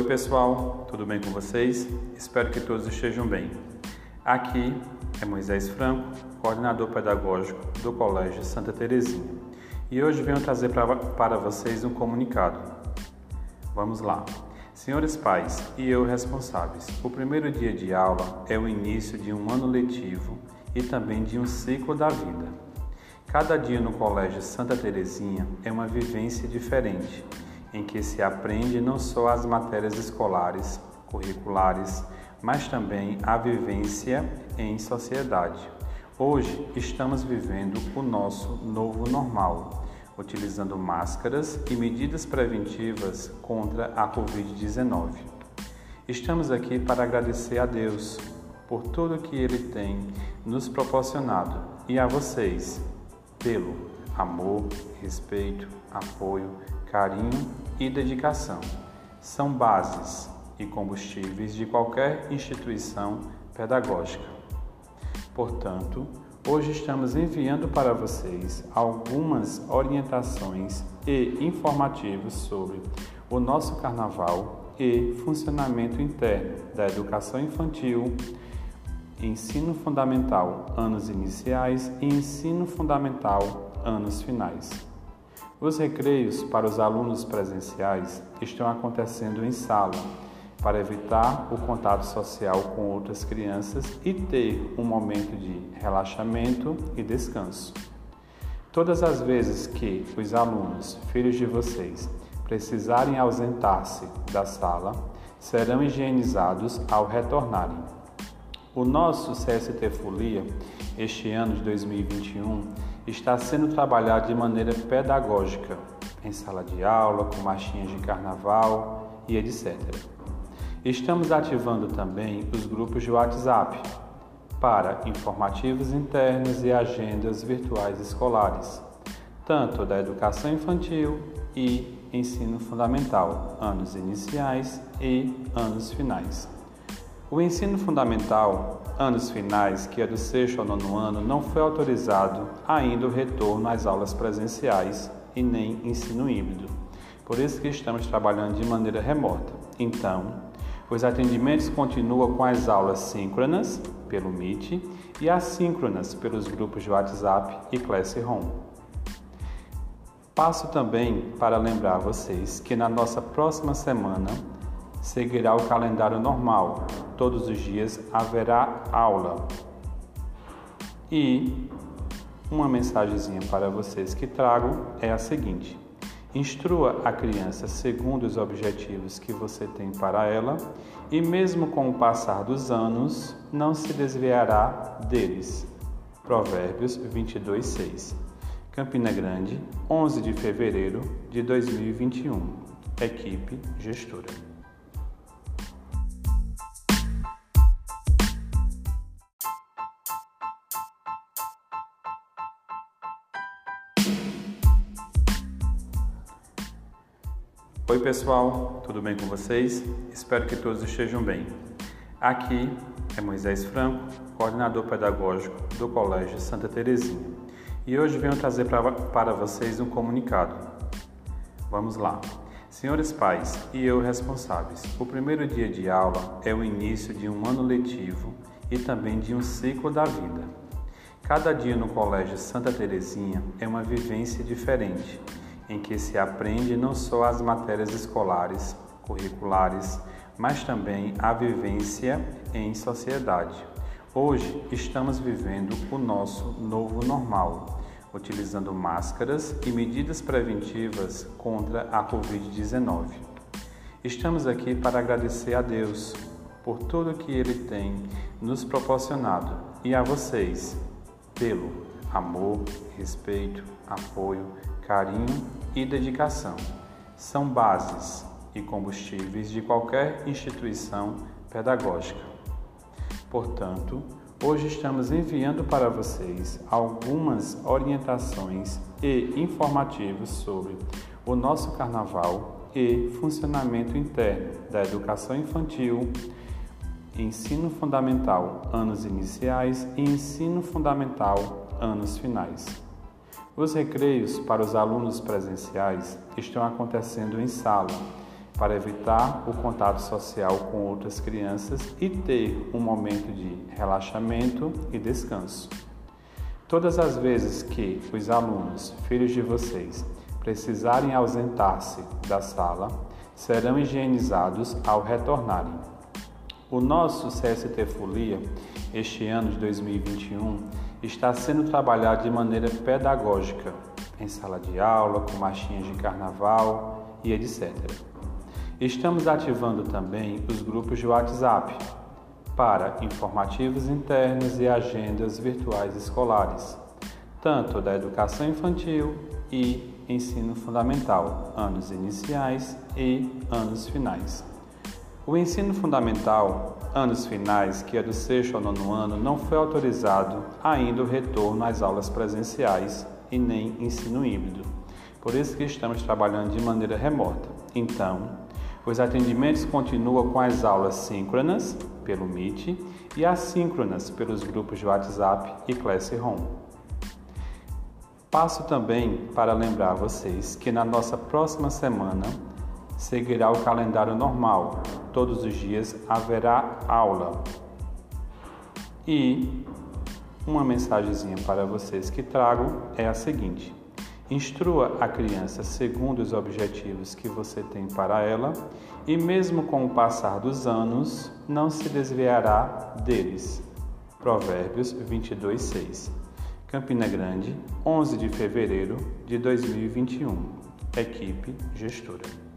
Oi, pessoal, tudo bem com vocês? Espero que todos estejam bem. Aqui é Moisés Franco, coordenador pedagógico do Colégio Santa Terezinha, e hoje venho trazer pra, para vocês um comunicado. Vamos lá. Senhores pais e eu responsáveis, o primeiro dia de aula é o início de um ano letivo e também de um ciclo da vida. Cada dia no Colégio Santa Terezinha é uma vivência diferente em que se aprende não só as matérias escolares, curriculares, mas também a vivência em sociedade. Hoje estamos vivendo o nosso novo normal, utilizando máscaras e medidas preventivas contra a Covid-19. Estamos aqui para agradecer a Deus por tudo que Ele tem nos proporcionado e a vocês pelo amor, respeito, apoio, carinho e dedicação. São bases e combustíveis de qualquer instituição pedagógica. Portanto, hoje estamos enviando para vocês algumas orientações e informativos sobre o nosso carnaval e funcionamento interno da educação infantil, ensino fundamental, anos iniciais e ensino fundamental, anos finais. Os recreios para os alunos presenciais estão acontecendo em sala, para evitar o contato social com outras crianças e ter um momento de relaxamento e descanso. Todas as vezes que os alunos, filhos de vocês, precisarem ausentar-se da sala, serão higienizados ao retornarem. O nosso CST Folia, este ano de 2021, está sendo trabalhado de maneira pedagógica, em sala de aula, com marchinhas de carnaval e etc. Estamos ativando também os grupos de WhatsApp para informativos internos e agendas virtuais escolares, tanto da educação infantil e ensino fundamental, anos iniciais e anos finais. O ensino fundamental, anos finais, que é do sexto ao nono ano, não foi autorizado ainda o retorno às aulas presenciais e nem ensino híbrido. Por isso que estamos trabalhando de maneira remota. Então, os atendimentos continuam com as aulas síncronas pelo Meet e assíncronas pelos grupos de WhatsApp e Classroom. Passo também para lembrar vocês que na nossa próxima semana seguirá o calendário normal. Todos os dias haverá aula. E uma mensagenzinha para vocês que trago é a seguinte: instrua a criança segundo os objetivos que você tem para ela, e mesmo com o passar dos anos, não se desviará deles. Provérbios 22, 6. Campina Grande, 11 de fevereiro de 2021. Equipe Gestora. Oi, pessoal, tudo bem com vocês? Espero que todos estejam bem. Aqui é Moisés Franco, coordenador pedagógico do Colégio Santa Terezinha, e hoje venho trazer pra, para vocês um comunicado. Vamos lá. Senhores pais e eu responsáveis, o primeiro dia de aula é o início de um ano letivo e também de um ciclo da vida. Cada dia no Colégio Santa Terezinha é uma vivência diferente em que se aprende não só as matérias escolares, curriculares, mas também a vivência em sociedade. Hoje estamos vivendo o nosso novo normal, utilizando máscaras e medidas preventivas contra a Covid-19. Estamos aqui para agradecer a Deus por tudo que Ele tem nos proporcionado e a vocês pelo amor, respeito, apoio, carinho e dedicação. São bases e combustíveis de qualquer instituição pedagógica. Portanto, hoje estamos enviando para vocês algumas orientações e informativos sobre o nosso carnaval e funcionamento interno da educação infantil, ensino fundamental, anos iniciais e ensino fundamental, anos finais. Os recreios para os alunos presenciais estão acontecendo em sala, para evitar o contato social com outras crianças e ter um momento de relaxamento e descanso. Todas as vezes que os alunos, filhos de vocês, precisarem ausentar-se da sala, serão higienizados ao retornarem. O nosso CST Folia, este ano de 2021, está sendo trabalhado de maneira pedagógica, em sala de aula, com marchinhas de carnaval e etc. Estamos ativando também os grupos de WhatsApp para informativos internos e agendas virtuais escolares, tanto da educação infantil e ensino fundamental, anos iniciais e anos finais. O ensino fundamental, anos finais, que é do sexto ao nono ano, não foi autorizado ainda o retorno às aulas presenciais e nem ensino híbrido. Por isso que estamos trabalhando de maneira remota. Então, os atendimentos continuam com as aulas síncronas, pelo Meet, e assíncronas, pelos grupos de WhatsApp e Classroom. Passo também para lembrar vocês que na nossa próxima semana seguirá o calendário normal. Todos os dias haverá aula. E uma mensagenzinha para vocês que trago é a seguinte: Instrua a criança segundo os objetivos que você tem para ela, e mesmo com o passar dos anos, não se desviará deles. Provérbios 22, 6. Campina Grande, 11 de fevereiro de 2021. Equipe Gestora.